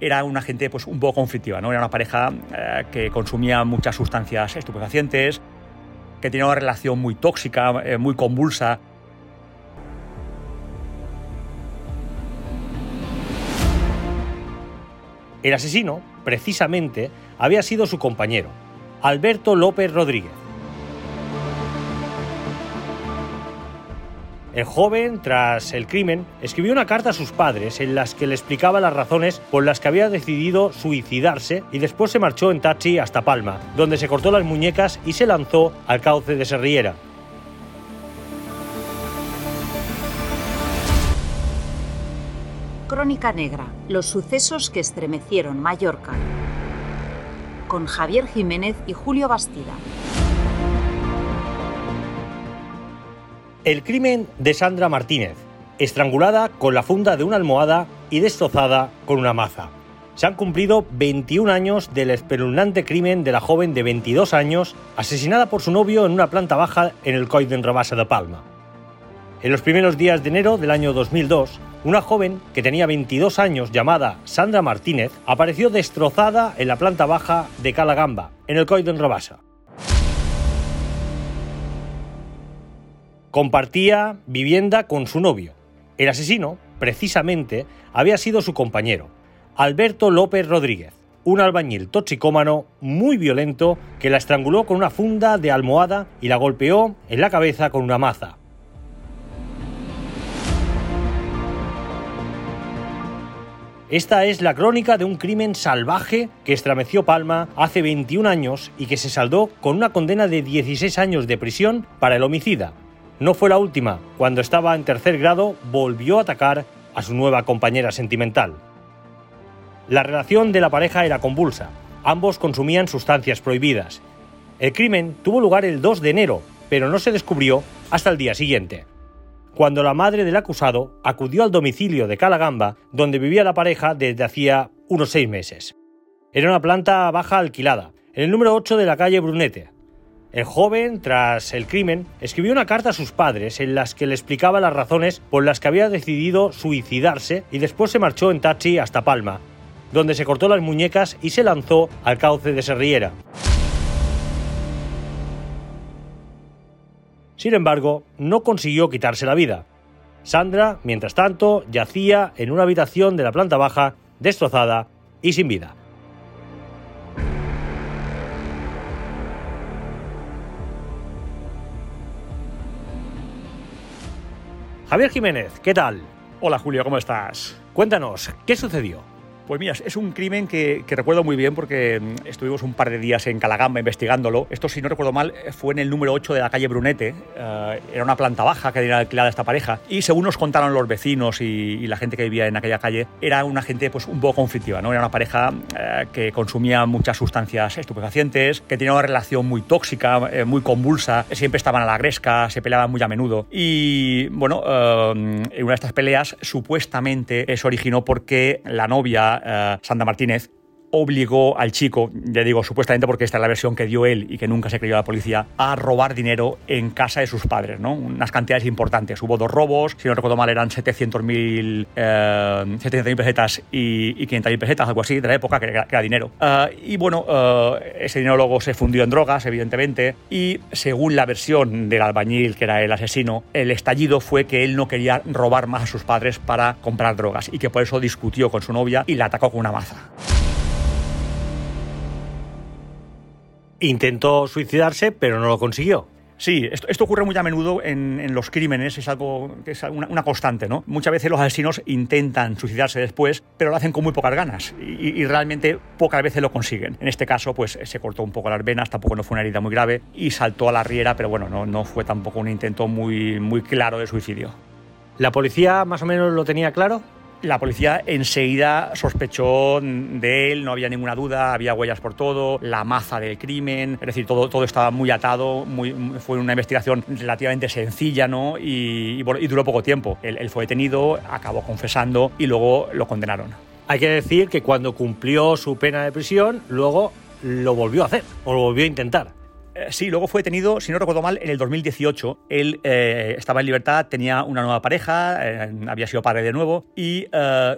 era una gente pues, un poco conflictiva, ¿no? Era una pareja eh, que consumía muchas sustancias estupefacientes, que tenía una relación muy tóxica, eh, muy convulsa. El asesino, precisamente, había sido su compañero, Alberto López Rodríguez. El joven, tras el crimen, escribió una carta a sus padres en las que le explicaba las razones por las que había decidido suicidarse y después se marchó en taxi hasta Palma, donde se cortó las muñecas y se lanzó al cauce de Serriera. Crónica Negra, los sucesos que estremecieron Mallorca. Con Javier Jiménez y Julio Bastida. El crimen de Sandra Martínez, estrangulada con la funda de una almohada y destrozada con una maza. Se han cumplido 21 años del espeluznante crimen de la joven de 22 años asesinada por su novio en una planta baja en el Coll d'en Rabassa de Palma. En los primeros días de enero del año 2002, una joven que tenía 22 años llamada Sandra Martínez apareció destrozada en la planta baja de Calagamba, en el Coll d'en Rabassa. Compartía vivienda con su novio. El asesino, precisamente, había sido su compañero, Alberto López Rodríguez, un albañil toxicómano muy violento que la estranguló con una funda de almohada y la golpeó en la cabeza con una maza. Esta es la crónica de un crimen salvaje que estremeció Palma hace 21 años y que se saldó con una condena de 16 años de prisión para el homicida. No fue la última. Cuando estaba en tercer grado, volvió a atacar a su nueva compañera sentimental. La relación de la pareja era convulsa. Ambos consumían sustancias prohibidas. El crimen tuvo lugar el 2 de enero, pero no se descubrió hasta el día siguiente cuando la madre del acusado acudió al domicilio de Calagamba, donde vivía la pareja desde hacía unos seis meses. Era una planta baja alquilada, en el número 8 de la calle Brunete. El joven, tras el crimen, escribió una carta a sus padres en las que le explicaba las razones por las que había decidido suicidarse y después se marchó en taxi hasta Palma, donde se cortó las muñecas y se lanzó al cauce de Serriera. Sin embargo, no consiguió quitarse la vida. Sandra, mientras tanto, yacía en una habitación de la planta baja, destrozada y sin vida. Javier Jiménez, ¿qué tal? Hola Julio, ¿cómo estás? Cuéntanos, ¿qué sucedió? Pues mira, es un crimen que, recuerdo muy bien porque mm, estuvimos un par de días en Calagamba investigándolo. Esto, si no recuerdo mal, fue en el número 8 de la calle Brunete. Eh, era una planta baja que tenía alquilada esta pareja. Y según nos contaron los vecinos y, la gente que vivía en aquella calle, era una gente pues, un poco conflictiva. ¿no? Era una pareja eh, que consumía muchas sustancias estupefacientes, que tenía una relación muy tóxica, eh, muy convulsa. Siempre estaban a la gresca, se peleaban muy a menudo. Y bueno, en una de estas peleas supuestamente se originó porque la novia Sandra Martínez, obligó al chico, ya digo supuestamente porque esta es la versión que dio él y que nunca se creyó la policía, a robar dinero en casa de sus padres, ¿no? Unas cantidades importantes. Hubo dos robos, si no recuerdo mal eran 700.000 eh, pesetas y, y 500.000 pesetas, algo así, de la época, que era, dinero. Eh, y bueno, ese dinero luego se fundió en drogas, evidentemente, y según la versión del albañil, que era el asesino, el estallido fue que él no quería robar más a sus padres para comprar drogas y que por eso discutió con su novia y la atacó con una maza. Intentó suicidarse, pero no lo consiguió. Sí, esto, ocurre muy a menudo en, los crímenes, es algo que es una, constante, ¿no? Muchas veces los asesinos intentan suicidarse después, pero lo hacen con muy pocas ganas y, realmente pocas veces lo consiguen. En este caso, pues se cortó un poco las venas, tampoco no fue una herida muy grave y saltó a la riera, pero bueno, no, no fue tampoco un intento muy, muy claro de suicidio. ¿La policía más o menos lo tenía claro? La policía enseguida sospechó de él, no había ninguna duda, había huellas por todo, la maza del crimen, es decir, todo, todo estaba muy atado, fue una investigación relativamente sencilla ¿no? y, duró poco tiempo. Él, fue detenido, acabó confesando y luego lo condenaron. Hay que decir que cuando cumplió su pena de prisión, luego lo volvió a hacer o lo volvió a intentar. Eh, sí, luego fue detenido, si no recuerdo mal, en el 2018. Él eh, estaba en libertad, tenía una nueva pareja, eh, había sido padre de nuevo y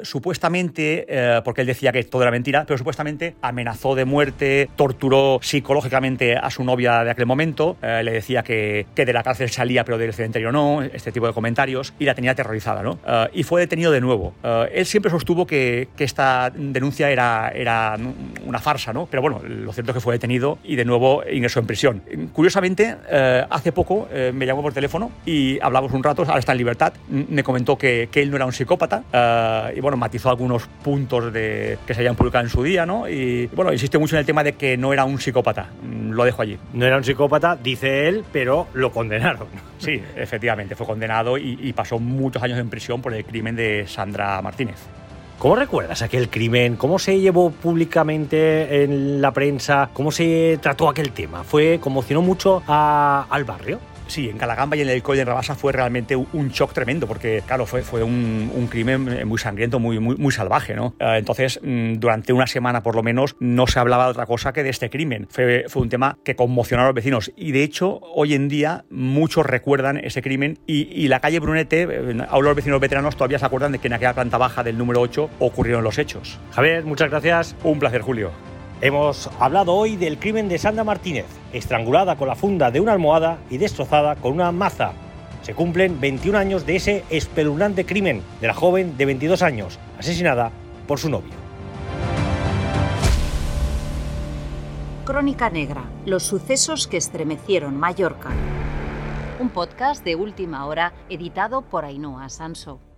supuestamente, porque él decía que todo era mentira, pero supuestamente amenazó de muerte, torturó psicológicamente a su novia de aquel momento, le decía que, que, de la cárcel salía pero del cementerio no, este tipo de comentarios, y la tenía aterrorizada. ¿no? y fue detenido de nuevo. él siempre sostuvo que, que esta denuncia era, era una farsa, ¿no? pero bueno, lo cierto es que fue detenido y de nuevo ingresó en prisión. Curiosamente, eh, hace poco eh, me llamó por teléfono y hablamos un rato, ahora está en libertad, me comentó que, que él no era un psicópata eh, y bueno, matizó algunos puntos de, que se habían publicado en su día, ¿no? Y bueno, insiste mucho en el tema de que no era un psicópata, mm, lo dejo allí. No era un psicópata, dice él, pero lo condenaron. Sí, efectivamente, fue condenado y, y pasó muchos años en prisión por el crimen de Sandra Martínez. ¿Cómo recuerdas aquel crimen? ¿Cómo se llevó públicamente en la prensa? ¿Cómo se trató aquel tema? ¿Fue conmocionó mucho al barrio? Sí, en Calagamba y en el Colle de Rabasa fue realmente un shock tremendo, porque, claro, fue, fue un, crimen muy sangriento, muy, muy, muy salvaje, ¿no? Eh, entonces, mm, durante una semana por lo menos, no se hablaba de otra cosa que de este crimen. Fue, fue un tema que conmocionó a los vecinos. Y de hecho, hoy en día, muchos recuerdan ese crimen y, la calle Brunete, eh, aún los vecinos veteranos todavía se acuerdan de que en aquella planta baja del número 8 ocurrieron los hechos. Javier, muchas gracias. Un placer, Julio. Hemos hablado hoy del crimen de Sandra Martínez, estrangulada con la funda de una almohada y destrozada con una maza. Se cumplen 21 años de ese espeluznante crimen de la joven de 22 años, asesinada por su novio. Crónica Negra, los sucesos que estremecieron Mallorca. Un podcast de última hora editado por Ainhoa Sanso.